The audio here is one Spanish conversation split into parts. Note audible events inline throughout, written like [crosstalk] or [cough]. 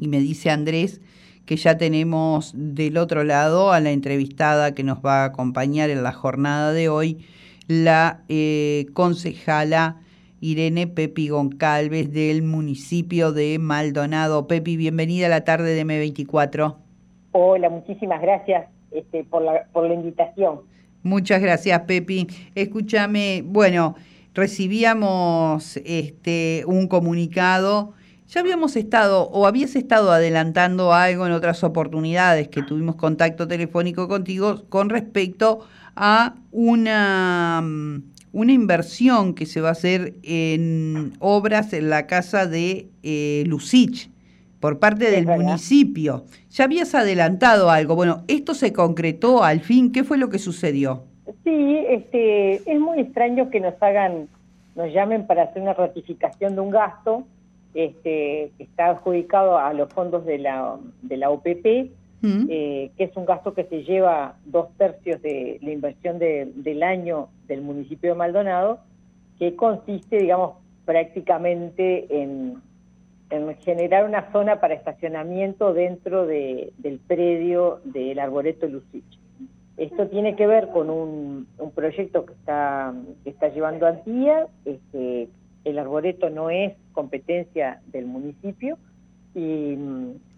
y me dice Andrés que ya tenemos del otro lado a la entrevistada que nos va a acompañar en la jornada de hoy, la eh, concejala Irene Pepi Goncalves del municipio de Maldonado. Pepi, bienvenida a la tarde de M24. Hola, muchísimas gracias este, por, la, por la invitación. Muchas gracias, Pepi. Escúchame, bueno, recibíamos este, un comunicado ya habíamos estado o habías estado adelantando algo en otras oportunidades que tuvimos contacto telefónico contigo con respecto a una, mm, una inversión que se va a hacer en obras en la casa de eh, Lucich por parte del municipio. Ya habías adelantado algo. Bueno, ¿esto se concretó al fin? ¿Qué fue lo que sucedió? Sí, este, es muy extraño que nos hagan, nos llamen para hacer una ratificación de un gasto este, que está adjudicado a los fondos de la, de la OPP, mm. eh, que es un gasto que se lleva dos tercios de la inversión del año del municipio de Maldonado, que consiste, digamos, prácticamente en, generar una zona para estacionamiento dentro de, del predio del Arboreto Lucich. Esto tiene que ver con un, un proyecto que está, que está llevando Antía, este, el arboreto no es competencia del municipio y,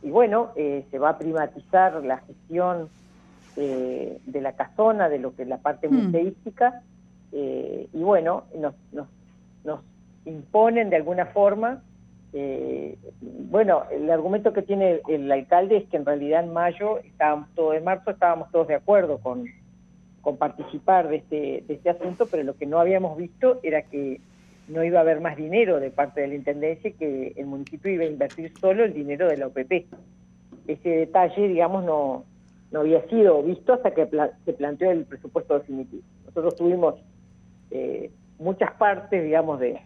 bueno, eh, se va a privatizar la gestión eh, de la casona, de lo que es la parte hmm. museística eh, y bueno, nos, nos, nos, imponen de alguna forma, bueno, el argumento que tiene el alcalde es que en realidad en mayo, estábamos todos, en marzo estábamos todos de acuerdo con, con participar de este, de este asunto, pero lo que no habíamos visto era que no iba a haber más dinero de parte de la Intendencia que el municipio iba a invertir solo el dinero de la OPP. Ese detalle, digamos, no, no había sido visto hasta que se planteó el presupuesto definitivo. Nosotros tuvimos eh, muchas partes, digamos, de,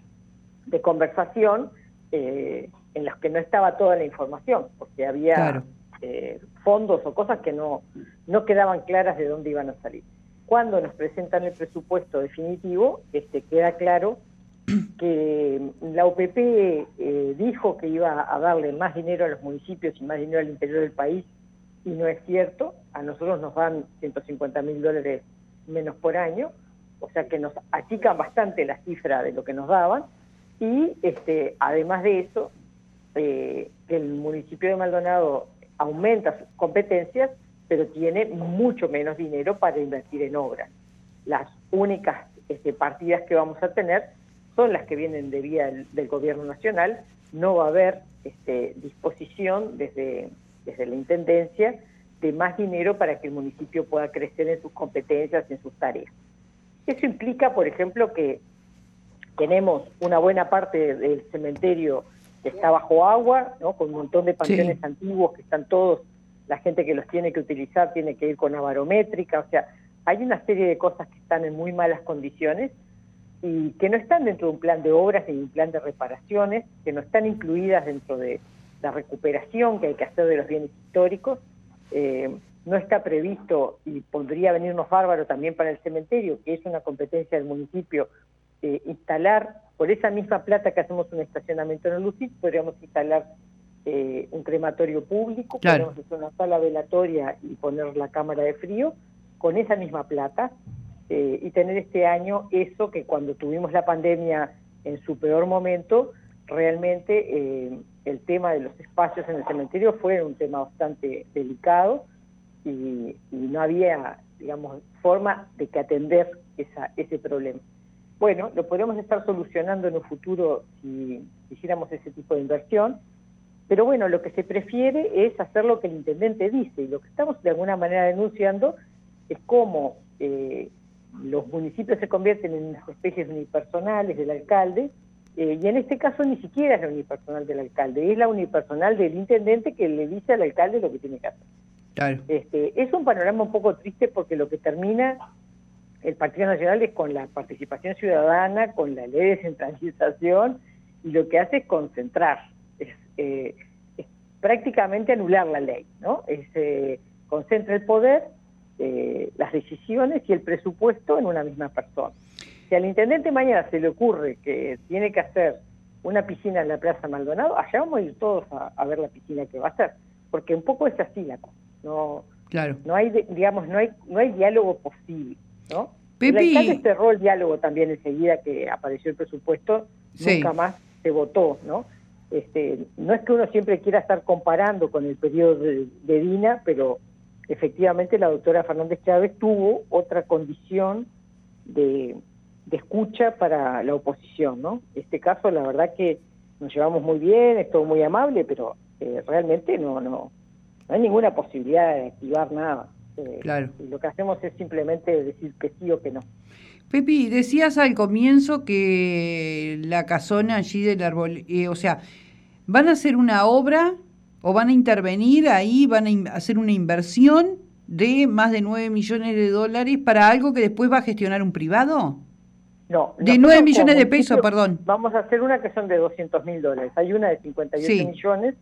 conversación eh, en las que no estaba toda la información, porque había eh, fondos o cosas que no, no quedaban claras de dónde iban a salir. Cuando nos presentan el presupuesto definitivo, este, queda claro [clears throat] que la UPP eh, dijo que iba a darle más dinero a los municipios y más dinero al interior del país y no es cierto. A nosotros nos dan 150 mil dólares menos por año, o sea que nos achican bastante la cifra de lo que nos daban y este, además de eso, eh, que el municipio de Maldonado aumenta sus competencias, pero tiene mucho menos dinero para invertir en obras. Las únicas este, partidas que vamos a tener son las que vienen de vía del, gobierno nacional, no va a haber este, disposición desde, desde la Intendencia de más dinero para que el municipio pueda crecer en sus competencias, en sus tareas. Eso implica, por ejemplo, que tenemos una buena parte del cementerio que está bajo agua, ¿no? con un montón de panteones antiguos que están todos, la gente que los tiene que utilizar tiene que ir con la barométrica, o sea, hay una serie de cosas que están en muy malas condiciones y que no están dentro de un plan de obras ni un plan de reparaciones, que no están incluidas dentro de la recuperación que hay que hacer de los bienes históricos. Eh, no está previsto y podría venirnos bárbaro también para el cementerio, que es una competencia del municipio, eh, instalar, por esa misma plata que hacemos un estacionamiento en el Lucid, podríamos instalar eh, un crematorio público, podríamos hacer una sala velatoria y poner la cámara de frío, con esa misma plata, eh, y tener este año eso que cuando tuvimos la pandemia en su peor momento, realmente eh, el tema de los espacios en el cementerio fue un tema bastante delicado y, no había, digamos, forma de que atender esa, ese problema. Bueno, lo podríamos estar solucionando en un futuro si hiciéramos ese tipo de inversión, pero bueno, lo que se prefiere es hacer lo que el intendente dice y lo que estamos de alguna manera denunciando es cómo eh, los municipios se convierten en unas especies unipersonales del alcalde, eh, y en este caso ni siquiera es la unipersonal del alcalde, es la unipersonal del intendente que le dice al alcalde lo que tiene que hacer. Este, es un panorama un poco triste porque lo que termina el Partido Nacional es con la participación ciudadana, con la ley de descentralización, y lo que hace es concentrar, es, eh, prácticamente anular la ley, ¿no? Es, eh, concentra el poder eh, las decisiones y el presupuesto en una misma persona. Si al intendente mañana se le ocurre que tiene que hacer una piscina en la Plaza Maldonado, allá vamos a ir todos a, ver la piscina que va a ser, porque un poco es así la cosa, no, claro. no hay, digamos, no hay, no hay diálogo posible, ¿no? El alcalde cerró el diálogo también enseguida que apareció el presupuesto, nunca más se votó, ¿no? Este, no es que uno siempre quiera estar comparando con el periodo de, de Dina, pero efectivamente la doctora Fernández Chávez tuvo otra condición de, escucha para la oposición, ¿no? Este caso, la verdad que nos llevamos muy bien, es todo muy amable, pero eh, realmente no, no, no hay ninguna posibilidad de activar nada. Eh, claro. lo que hacemos es simplemente decir que sí o que no. Pepi, decías al comienzo que la casona allí del árbol, eh, o sea, ¿van a hacer una obra o van a intervenir ahí, van a hacer una inversión de más de 9 millones de dólares para algo que después va a gestionar un privado? No. De 9 millones de pesos, perdón. Vamos a hacer una que son de 200 mil dólares. Hay una de 58 millones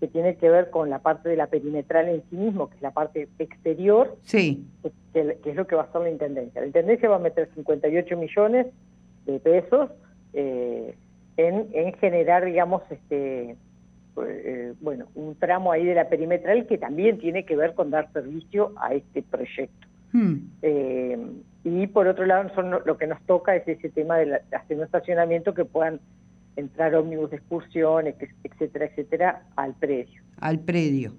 que tiene que ver con la parte de la perimetral en sí mismo, que es la parte exterior, sí. que, es lo que va a hacer la Intendencia. La Intendencia va a meter 58 millones de pesos eh, en, en generar, digamos, este eh, bueno, un tramo ahí de la perimetral que también tiene que ver con dar servicio a este proyecto. Hmm. Eh, y por otro lado, son, lo que nos toca es ese tema de, hacer un estacionamiento que puedan entrar ómnibus de excursiones, etcétera, etcétera, al predio. Al predio.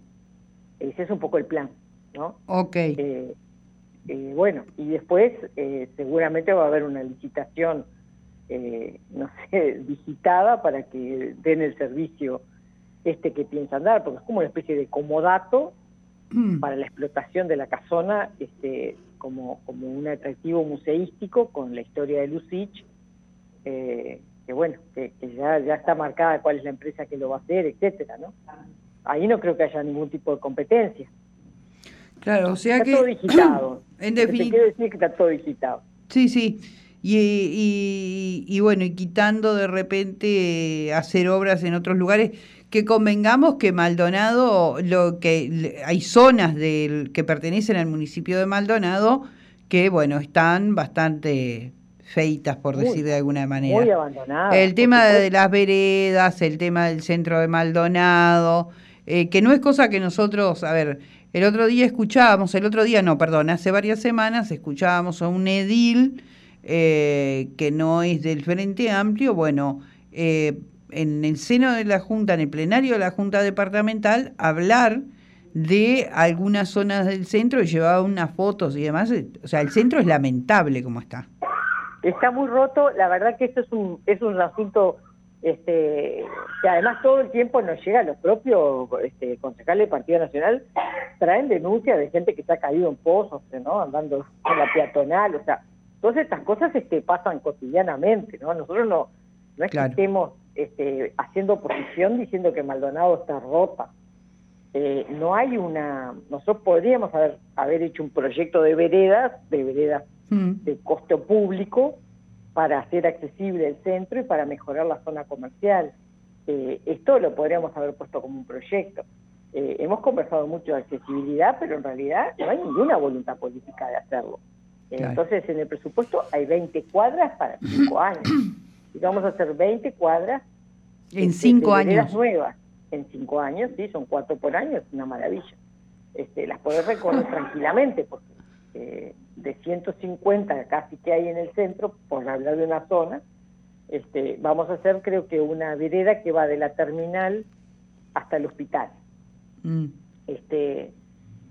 Ese es un poco el plan, ¿no? Ok. Eh, bueno, y después seguramente va a haber una licitación, no sé, [laughs] digitada para que den el servicio este que piensan dar, porque es como una especie de comodato mm. para la explotación de la casona, este, como, como un atractivo museístico con la historia de Lucich, eh, que bueno, que, ya, ya está marcada cuál es la empresa que lo va a hacer, etcétera, ¿no? Ahí no creo que haya ningún tipo de competencia. Claro, o sea está que... todo [clears throat] digitado. en definitiva... quiero decir que está todo digitado. Sí, sí. Y, y, bueno, y quitando de repente hacer obras en otros lugares, que convengamos que Maldonado, lo que hay zonas del, que pertenecen al municipio de Maldonado que, bueno, están bastante feitas, por decir de alguna manera. Muy abandonadas. El tema de las veredas, el tema del centro de Maldonado, eh, que no es cosa que nosotros, a ver, el otro día escuchábamos, el otro día no, perdón, hace varias semanas escuchábamos a un edil eh, que no es del Frente Amplio, bueno, eh, en el seno de la Junta, en el plenario de la Junta Departamental, hablar de algunas zonas del centro y llevaba unas fotos y demás. O sea, el centro es lamentable como está. Está muy roto. La verdad que esto es un, es un asunto este, que además todo el tiempo nos llega a los propios este, concejales del Partido Nacional, traen denuncias de gente que se ha caído en pozos, ¿no? andando en la peatonal. O sea, todas estas cosas este, pasan cotidianamente. ¿no? Nosotros no, no es que estemos este, haciendo oposición diciendo que Maldonado está rota. Eh, no hay una, nosotros podríamos haber, haber hecho un proyecto de veredas, de veredas mm. de costo público, para hacer accesible el centro y para mejorar la zona comercial. Eh, esto lo podríamos haber puesto como un proyecto. Eh, hemos conversado mucho de accesibilidad, pero en realidad no hay ninguna voluntad política de hacerlo. Entonces, en el presupuesto hay 20 cuadras para 5 años [clears throat] y vamos a hacer 20 cuadras. En 5 este, años. nuevas. En 5 años, sí, son 4 por año, es una maravilla. Este, las podés recorrer [laughs] tranquilamente, porque eh, de 150 casi que hay en el centro, por hablar de una zona, este, vamos a hacer creo que una vereda que va de la terminal hasta el hospital. Mm. Este,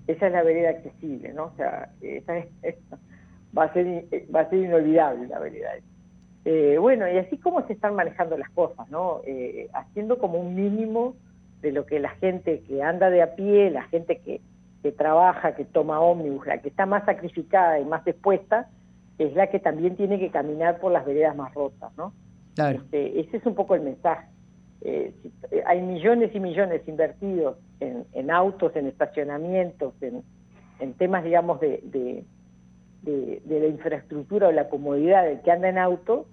esa es la vereda accesible, ¿no? O sea, esa [laughs] va, a ser, va a ser inolvidable la vereda. Eh, bueno, y así como se están manejando las cosas, ¿no? Eh, haciendo como un mínimo de lo que la gente que anda de a pie, la gente que, que trabaja, que toma ómnibus, la que está más sacrificada y más expuesta, es la que también tiene que caminar por las veredas más rotas, ¿no? Claro. Este, ese es un poco el mensaje. Eh, hay millones y millones invertidos en, en autos, en estacionamientos, en, en temas, digamos, de, de, de, la infraestructura o la comodidad del que anda en auto,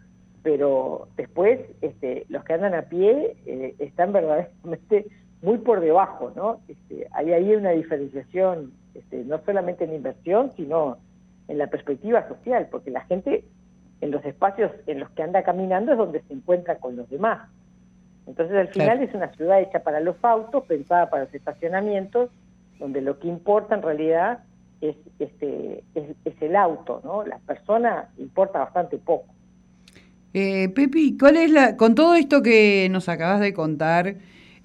pero después este, los que andan a pie eh, están verdaderamente muy por debajo, ¿no? Este, hay ahí una diferenciación, este, no solamente en inversión, sino en la perspectiva social, porque la gente en los espacios en los que anda caminando es donde se encuentra con los demás. Entonces al final es una ciudad hecha para los autos, pensada para los estacionamientos, donde lo que importa en realidad es, este, es, el auto, ¿no? La persona importa bastante poco. Eh, Pepi, ¿cuál es la, con todo esto que nos acabas de contar,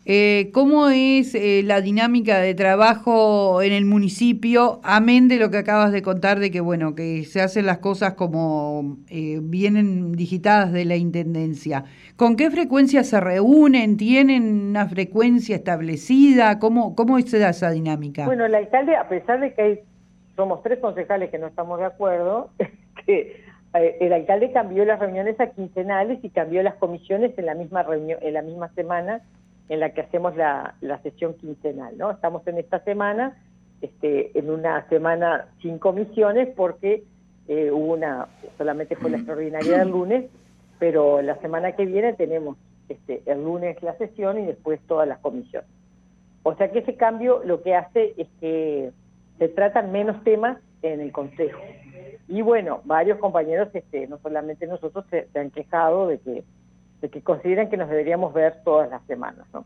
eh, ¿Cómo es eh, la dinámica de trabajo en el municipio, amén de lo que acabas de contar, de que bueno, que se hacen las cosas como eh, vienen digitadas de la intendencia? ¿Con qué frecuencia se reúnen? ¿Tienen una frecuencia establecida? ¿Cómo, cómo se da esa dinámica? Bueno, el alcalde, a pesar de que hay, somos tres concejales que no estamos de acuerdo, [laughs] que el alcalde cambió las reuniones a quincenales y cambió las comisiones en la misma reunión, en la misma semana en la que hacemos la, sesión quincenal, ¿no? Estamos en esta semana, este, en una semana sin comisiones porque eh, hubo una, solamente fue la extraordinaria del lunes, pero la semana que viene tenemos este, el lunes la sesión y después todas las comisiones. O sea que ese cambio lo que hace es que se tratan menos temas en el Consejo. Y bueno, varios compañeros, este, no solamente nosotros, se han quejado de que de que consideran que nos deberíamos ver todas las semanas. ¿no?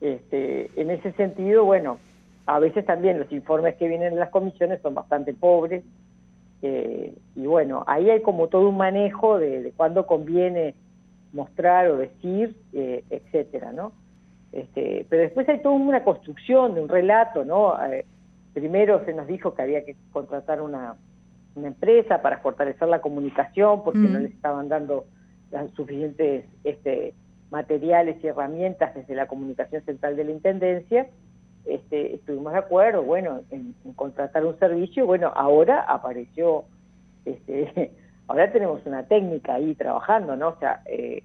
Este, en ese sentido, bueno, a veces también los informes que vienen en las comisiones son bastante pobres, eh, y bueno, ahí hay como todo un manejo de, de cuándo conviene mostrar o decir, eh, etcétera, ¿no? Este, pero después hay toda una construcción de un relato, ¿no? Eh, primero se nos dijo que había que contratar una, una empresa para fortalecer la comunicación porque no les estaban dando las suficientes este, materiales y herramientas desde la comunicación central de la Intendencia, este, estuvimos de acuerdo, bueno, en, contratar un servicio, bueno, ahora apareció, este, [laughs] ahora tenemos una técnica ahí trabajando, ¿no? O sea, eh,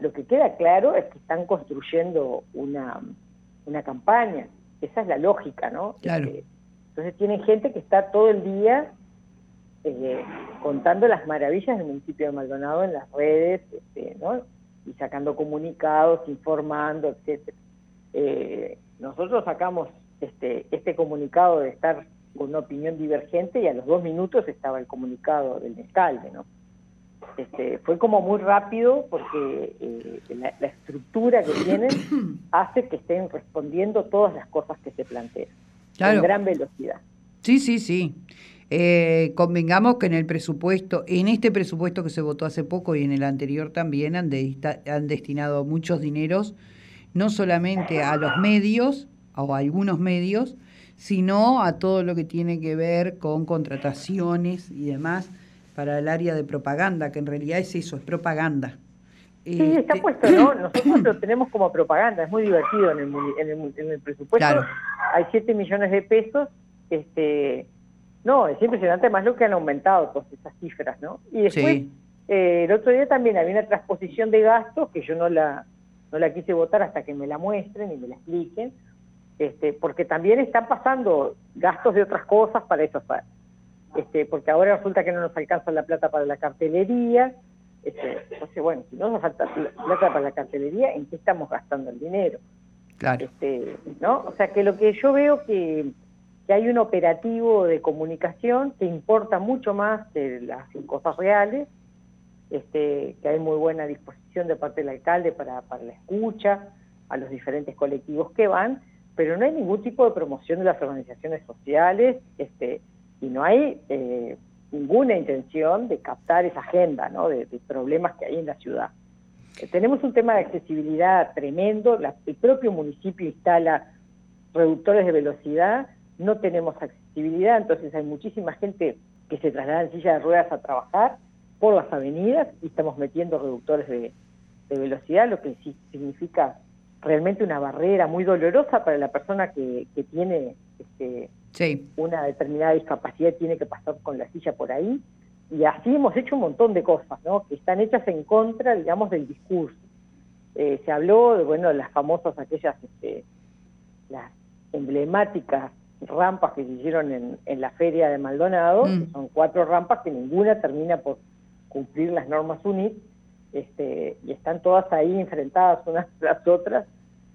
lo que queda claro es que están construyendo una, una campaña, esa es la lógica, ¿no? Claro. Este, entonces tienen gente que está todo el día eh, contando las maravillas del municipio de Maldonado en las redes, este, ¿no? y sacando comunicados, informando, etcétera. Eh, nosotros sacamos este, este comunicado de estar con una opinión divergente y a los dos minutos estaba el comunicado del alcalde, ¿no? Este, fue como muy rápido porque eh, la, estructura que tienen [clears throat] hace que estén respondiendo todas las cosas que se plantean claro. en gran velocidad. Sí, sí, sí. Eh, convengamos que en el presupuesto, en este presupuesto que se votó hace poco y en el anterior también han, han destinado muchos dineros, no solamente a los medios o a algunos medios, sino a todo lo que tiene que ver con contrataciones y demás para el área de propaganda, que en realidad es eso, es propaganda. Sí, está este, puesto, ¿no? [clears throat] Nosotros lo tenemos como propaganda, es muy divertido en el, en el, en el presupuesto. Hay 7 millones de pesos este no, es impresionante más lo que han aumentado todas esas cifras, ¿no? Y después, eh, el otro día también había una transposición de gastos que yo no la, no la quise votar hasta que me la muestren y me la expliquen, este, porque también están pasando gastos de otras cosas para eso, este, porque ahora resulta que no nos alcanza la plata para la cartelería, este, entonces bueno, si no nos falta plata para la cartelería, ¿en qué estamos gastando el dinero? Claro. Este, ¿no? O sea que lo que yo veo que que hay un operativo de comunicación que importa mucho más que las cosas reales, este, que hay muy buena disposición de parte del alcalde para, para la escucha a los diferentes colectivos que van, pero no hay ningún tipo de promoción de las organizaciones sociales este, y no hay eh, ninguna intención de captar esa agenda ¿no? de, problemas que hay en la ciudad. Eh, tenemos un tema de accesibilidad tremendo, el propio municipio instala reductores de velocidad no tenemos accesibilidad, entonces hay muchísima gente que se traslada en silla de ruedas a trabajar por las avenidas y estamos metiendo reductores de, velocidad, lo que significa realmente una barrera muy dolorosa para la persona que, tiene este, una determinada discapacidad tiene que pasar con la silla por ahí. Y así hemos hecho un montón de cosas, ¿no? Que están hechas en contra, digamos, del discurso. Eh, se habló de, bueno, las famosas aquellas, este, las emblemáticas rampas que se hicieron en, en la feria de Maldonado, mm. son cuatro rampas que ninguna termina por cumplir las normas UNIT, este, y están todas ahí enfrentadas unas [laughs] a las otras,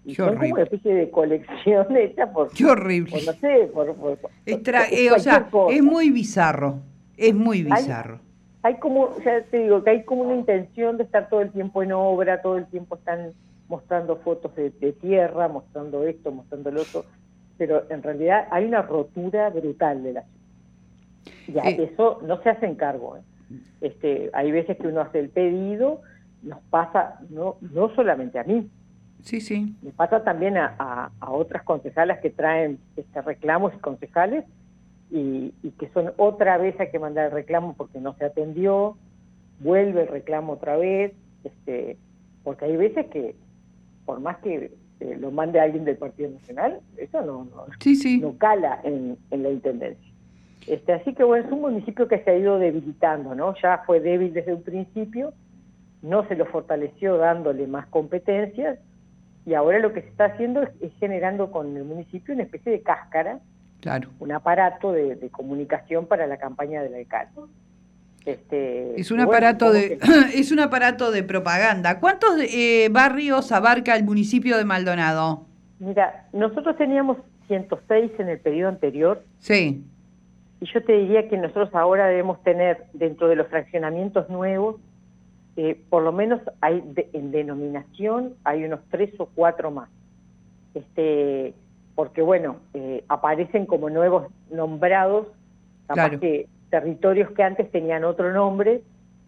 y son como una especie de colección [laughs] hecha por... Qué horrible. no sé, por... Eh, o sea, es muy bizarro, es muy bizarro. Hay, como, ya te digo, que hay como una intención de estar todo el tiempo en obra, todo el tiempo están mostrando fotos de, tierra, mostrando esto, mostrando lo otro, pero en realidad hay una rotura brutal de la ciudad. Ya, eh. eso no se hace encargo. ¿eh? Este, hay veces que uno hace el pedido, nos pasa, no, no solamente a mí, Sí, sí. Me pasa también a, otras concejalas que traen este, reclamos y concejales y, que son otra vez hay que mandar el reclamo porque no se atendió, vuelve el reclamo otra vez, este, porque hay veces que por más que eh, lo mande alguien del Partido Nacional, eso no, no, no cala en, en la Intendencia. Este, así que bueno, es un municipio que se ha ido debilitando, ¿no? Ya fue débil desde un principio, no se lo fortaleció dándole más competencias y ahora lo que se está haciendo es, generando con el municipio una especie de cáscara, claro. un aparato de, comunicación para la campaña del alcalde. Este, es un aparato de [coughs] es un aparato de propaganda. ¿Cuántos eh, barrios abarca el municipio de Maldonado? Mira, nosotros teníamos 106 en el periodo anterior. Sí. Y yo te diría que nosotros ahora debemos tener dentro de los fraccionamientos nuevos eh, por lo menos hay en denominación hay unos tres o cuatro más. Este, porque bueno, eh, aparecen como nuevos nombrados, capaz que territorios que antes tenían otro nombre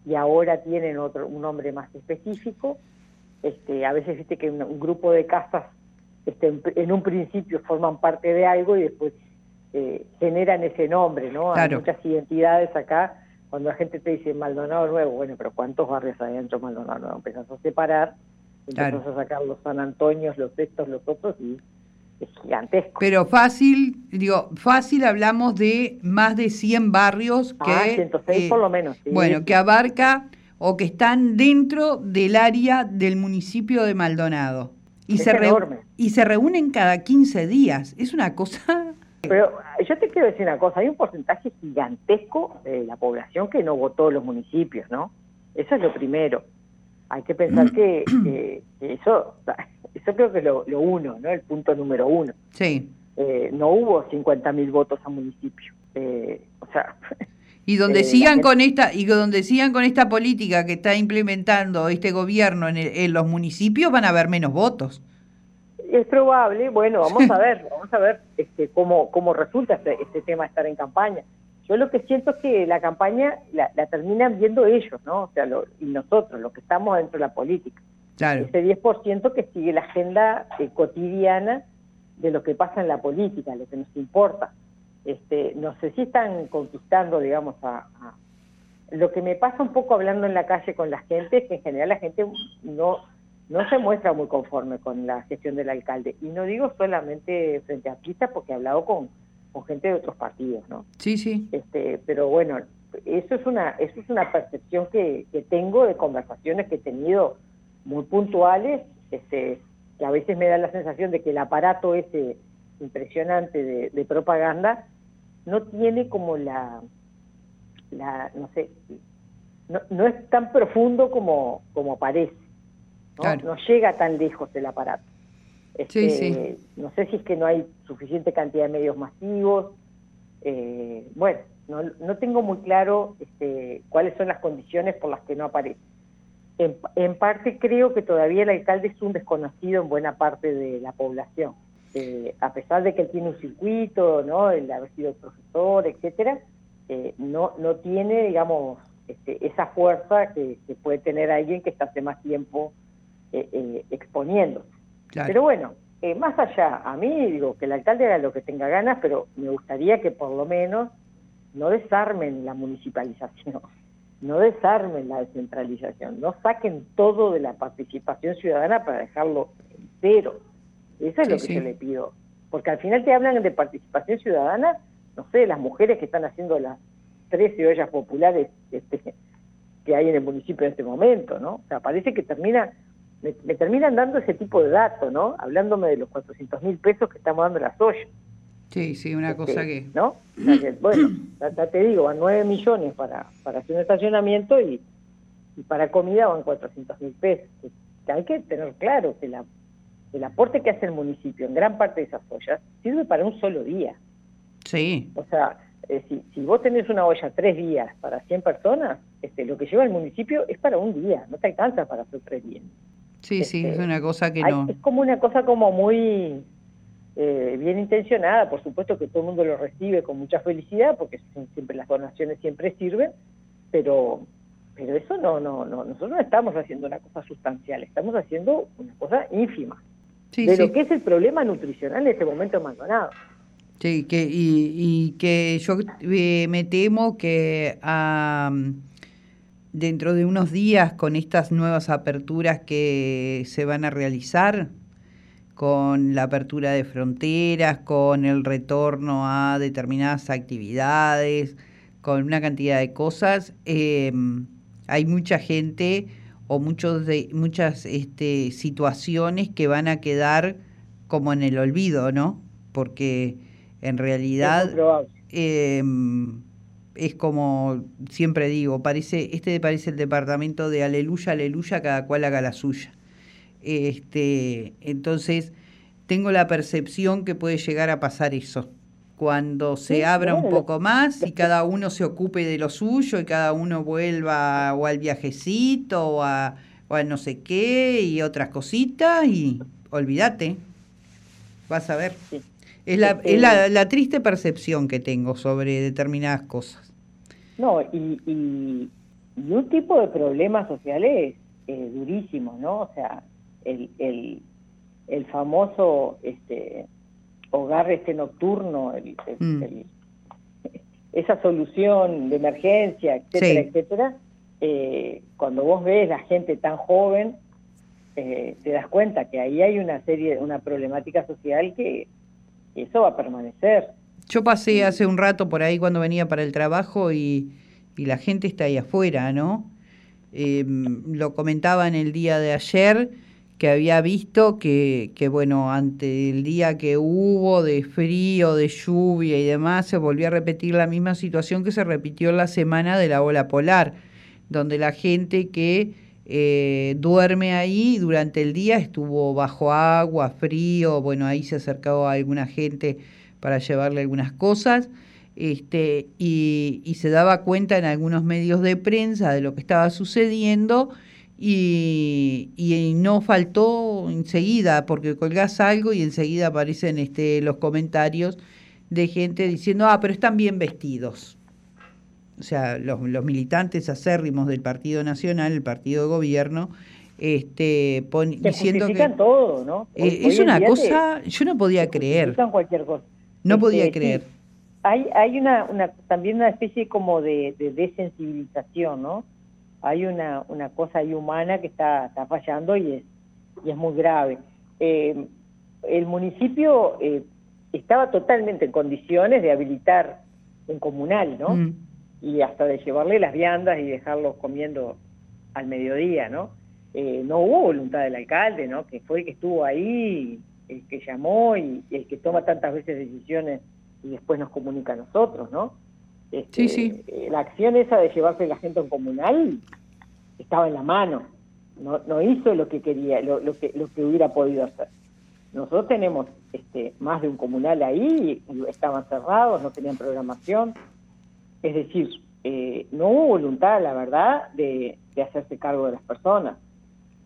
y ahora tienen otro un nombre más específico. Este, a veces viste que un, grupo de casas este, en, un principio forman parte de algo y después eh, generan ese nombre, ¿no? Hay muchas identidades acá cuando la gente te dice Maldonado Nuevo, bueno, pero ¿cuántos barrios hay dentro de Maldonado Nuevo? Empezás a separar, empezás a sacar los San Antonios, los estos, los otros, y es gigantesco. Pero fácil, digo, fácil hablamos de más de 100 barrios que... Ah, 106 por lo menos. Bueno, que abarca o que están dentro del área del municipio de Maldonado. Y, se y se reúnen cada 15 días. Es una cosa pero yo te quiero decir una cosa, hay un porcentaje gigantesco de la población que no votó los municipios, ¿no? Eso es lo primero. Hay que pensar mm. que, eso, [laughs] eso creo que es lo, uno, ¿no? El punto número uno. Sí. Eh, no hubo 50.000 votos a municipio. Eh, o sea, [laughs] y donde eh, sigan con esta y donde sigan con esta política que está implementando este gobierno en, en los municipios van a haber menos votos. Es probable, bueno, vamos a [laughs] ver, vamos a ver este, cómo, cómo resulta este, este, tema de estar en campaña. Yo lo que siento es que la campaña la, terminan viendo ellos, ¿no? O sea, y nosotros, los que estamos dentro de la política. Claro. Ese 10% que sigue la agenda eh, cotidiana de lo que pasa en la política, lo que nos importa. Este, no sé si están conquistando, digamos, a, a... Lo que me pasa un poco hablando en la calle con la gente es que en general la gente no no se muestra muy conforme con la gestión del alcalde. Y no digo solamente frente a Pista, porque he hablado con, con gente de otros partidos, ¿no? Sí, sí. Este, pero bueno, eso es una, eso es una percepción que, que tengo de conversaciones que he tenido muy puntuales, este, que a veces me da la sensación de que el aparato ese impresionante de, de propaganda no tiene como la, la no sé, no, no es tan profundo como, como parece. ¿No? llega tan lejos el aparato. Este, no sé si es que no hay suficiente cantidad de medios masivos. Eh, bueno, no, no, tengo muy claro este, cuáles son las condiciones por las que no aparece. En, parte creo que todavía el alcalde es un desconocido en buena parte de la población. Eh, a pesar de que él tiene un circuito, ¿no? el haber sido profesor, etcétera, eh, no, no tiene, digamos, este, esa fuerza que, que, puede tener alguien que está hace más tiempo eh, eh, exponiendo. Pero bueno, eh, más allá, a mí digo que el alcalde haga lo que tenga ganas, pero me gustaría que por lo menos no desarmen la municipalización, [laughs] no desarmen la descentralización, no saquen todo de la participación ciudadana para dejarlo entero. Eso es lo que yo le pido. Porque al final te hablan de participación ciudadana, no sé, las mujeres que están haciendo las 13 ollas populares este, que hay en el municipio en este momento, ¿no? O sea, parece que termina me, terminan dando ese tipo de datos, ¿no? Hablándome de los 400 mil pesos que estamos dando las ollas. Sí, sí, una este, cosa que... ¿No? bueno, ya, te digo, van 9 millones para, para hacer un estacionamiento y, y para comida van 400 mil pesos. Que hay que tener claro que la, el aporte que hace el municipio en gran parte de esas ollas sirve para un solo día. Sí. O sea, eh, si, si vos tenés una olla tres días para 100 personas, este, lo que lleva el municipio es para un día, no te alcanza para hacer tres días. Sí, sí, es este, una cosa que no... Es como una cosa como muy eh, bien intencionada, por supuesto que todo el mundo lo recibe con mucha felicidad, porque siempre las donaciones siempre sirven, pero pero eso no, no, no, nosotros no estamos haciendo una cosa sustancial, estamos haciendo una cosa ínfima. De lo que es el problema nutricional en este momento en Maldonado. Sí, que, y, que yo eh, me temo que dentro de unos días con estas nuevas aperturas que se van a realizar, con la apertura de fronteras, con el retorno a determinadas actividades, con una cantidad de cosas, eh, hay mucha gente o muchos de, muchas este, situaciones que van a quedar como en el olvido, ¿no? Porque en realidad es como siempre digo, parece este parece el departamento de aleluya, aleluya, cada cual haga la suya. Este, entonces tengo la percepción que puede llegar a pasar eso cuando se abra un poco más y cada uno se ocupe de lo suyo y cada uno vuelva o al viajecito o a, no sé qué y otras cositas y olvídate, vas a ver. Es, la, es la, la, triste percepción que tengo sobre determinadas cosas. No, y, y, un tipo de problemas sociales eh, durísimos, ¿no? O sea, el, el, el famoso... este hogar este nocturno, mm. esa solución de emergencia, etcétera, etcétera, eh, cuando vos ves la gente tan joven, eh, te das cuenta que ahí hay una serie, una problemática social que eso va a permanecer. Yo pasé hace un rato por ahí cuando venía para el trabajo y, la gente está ahí afuera, ¿no? Eh, lo comentaba en el día de ayer que había visto que, que, bueno, ante el día que hubo de frío, de lluvia y demás, se volvió a repetir la misma situación que se repitió en la semana de la ola polar, donde la gente que eh, duerme ahí durante el día estuvo bajo agua, frío, bueno, ahí se acercó a alguna gente para llevarle algunas cosas. Este, y, y se daba cuenta en algunos medios de prensa de lo que estaba sucediendo y, no faltó enseguida, porque colgás algo y enseguida aparecen este, los comentarios de gente diciendo, ah, pero están bien vestidos. O sea, los, los militantes acérrimos del Partido Nacional, el partido de gobierno, este, diciendo que... todo, ¿no? Eh, es una cosa, yo no podía creer. cualquier cosa. No podía este, creer. Hay, hay una, una, también una especie como de, de desensibilización, ¿no? hay una, una cosa ahí humana que está, está fallando y es, y es muy grave. Eh, el municipio eh, estaba totalmente en condiciones de habilitar un comunal, ¿no? Mm. Y hasta de llevarle las viandas y dejarlos comiendo al mediodía, ¿no? Eh, no hubo voluntad del alcalde, ¿no? Que fue el que estuvo ahí, el que llamó y, el que toma tantas veces decisiones y después nos comunica a nosotros, ¿no? sí, sí. Eh, la acción esa de llevarse la gente a un comunal estaba en la mano. No, no hizo lo que quería, lo, lo, que, lo que hubiera podido hacer. Nosotros tenemos este, más de un comunal ahí, estaban cerrados, no tenían programación. Es decir, eh, no hubo voluntad, la verdad, de, de hacerse cargo de las personas.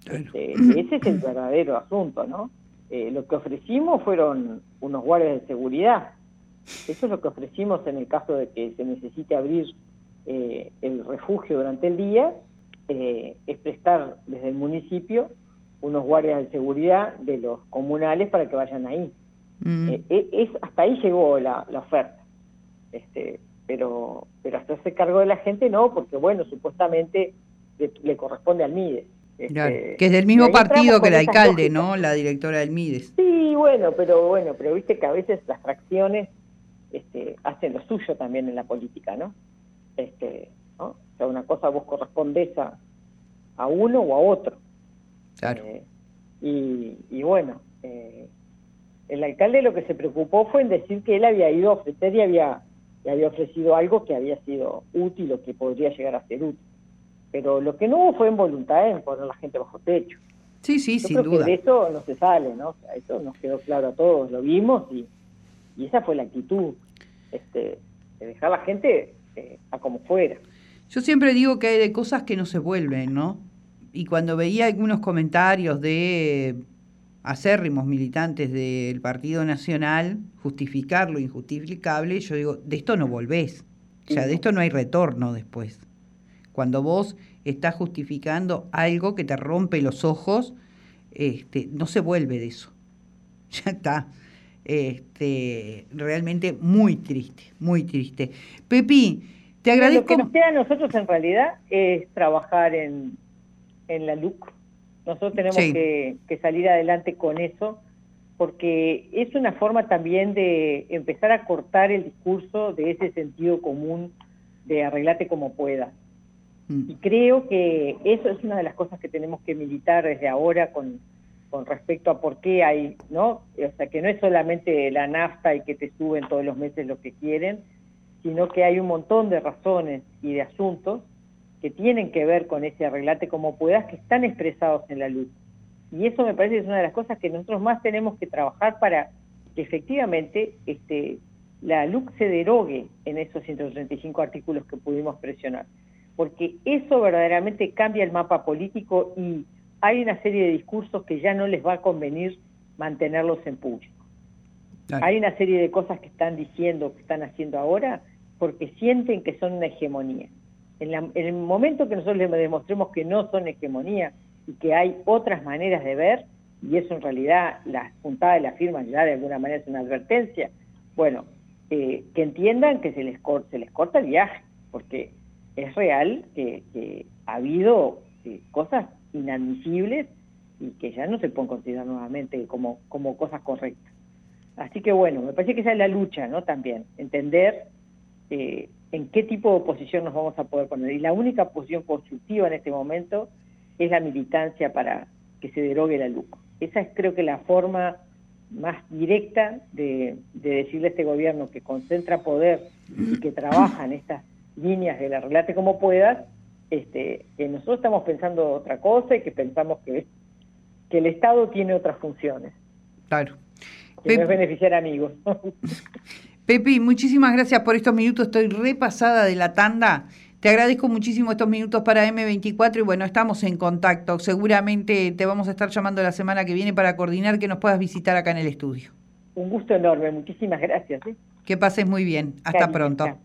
Este, ese es el verdadero asunto, ¿no? Eh, lo que ofrecimos fueron unos guardias de seguridad eso es lo que ofrecimos en el caso de que se necesite abrir eh, el refugio durante el día, eh, es prestar desde el municipio unos guardias de seguridad de los comunales para que vayan ahí. Mm. Eh, es, hasta ahí llegó la, oferta. Este, pero pero hacerse cargo de la gente no, porque bueno, supuestamente le, corresponde al Este, que es del mismo partido que el alcalde, ¿no? La directora del MIDES. Sí, bueno, pero bueno, pero viste que a veces las fracciones este, hacen lo suyo también en la política, ¿no? Este, O sea, una cosa vos correspondes a, uno o a otro. Claro. Eh, y, bueno, eh, el alcalde lo que se preocupó fue en decir que él había ido a ofrecer y había, había ofrecido algo que había sido útil o que podría llegar a ser útil. Pero lo que no hubo fue en voluntad en poner a la gente bajo techo. Sí, sí, sin duda. de eso no se sale, ¿no? O sea, eso nos quedó claro a todos, lo vimos y, y esa fue la actitud este, de dejar a la gente eh, a como fuera. Yo siempre digo que hay de cosas que no se vuelven, ¿no? y cuando veía algunos comentarios de acérrimos militantes del Partido Nacional justificar lo injustificable, yo digo, de esto no volvés. O sea, de esto no hay retorno después. Cuando vos estás justificando algo que te rompe los ojos, este, no se vuelve de eso. [laughs] Ya está. Este, realmente muy triste, muy triste. Pepi, te agradezco. Lo que nos queda a nosotros en realidad es trabajar en, en la LUC. Nosotros tenemos que, que salir adelante con eso porque es una forma también de empezar a cortar el discurso de ese sentido común de arreglate como pueda. Mm. Y creo que eso es una de las cosas que tenemos que militar desde ahora con, con respecto a por qué hay, ¿no? O sea, que no es solamente la nafta y que te suben todos los meses lo que quieren, sino que hay un montón de razones y de asuntos que tienen que ver con ese arreglate como puedas, que están expresados en la luz. Y eso me parece que es una de las cosas que nosotros más tenemos que trabajar para que efectivamente este, la LUC se derogue en esos 135 artículos que pudimos presionar. Porque eso verdaderamente cambia el mapa político y hay una serie de discursos que ya no les va a convenir mantenerlos en público. Hay una serie de cosas que están diciendo, que están haciendo ahora, porque sienten que son una hegemonía. En, en el momento que nosotros les demostremos que no son hegemonía, y que hay otras maneras de ver, y eso en realidad la puntada de la firma ya de alguna manera es una advertencia, bueno, eh, que entiendan que se les, se les corta el viaje, porque es real que, ha habido eh, cosas inadmisibles y que ya no se pueden considerar nuevamente como, como cosas correctas. Así que bueno, me parece que esa es la lucha, ¿no? También, entender eh, en qué tipo de oposición nos vamos a poder poner. Y la única posición constructiva en este momento es la militancia para que se derogue la LUC. Esa es creo que la forma más directa de, decirle a este gobierno que concentra poder y que trabaja en estas líneas de la relate como puedas, este, que nosotros estamos pensando otra cosa y que pensamos que, que el Estado tiene otras funciones. Claro. Que no es beneficiar amigos. [laughs] Pepi, muchísimas gracias por estos minutos. Estoy repasada de la tanda. Te agradezco muchísimo estos minutos para M24 y bueno, estamos en contacto. Seguramente te vamos a estar llamando la semana que viene para coordinar que nos puedas visitar acá en el estudio. Un gusto enorme, muchísimas gracias. ¿eh? Que pases muy bien. Hasta pronto.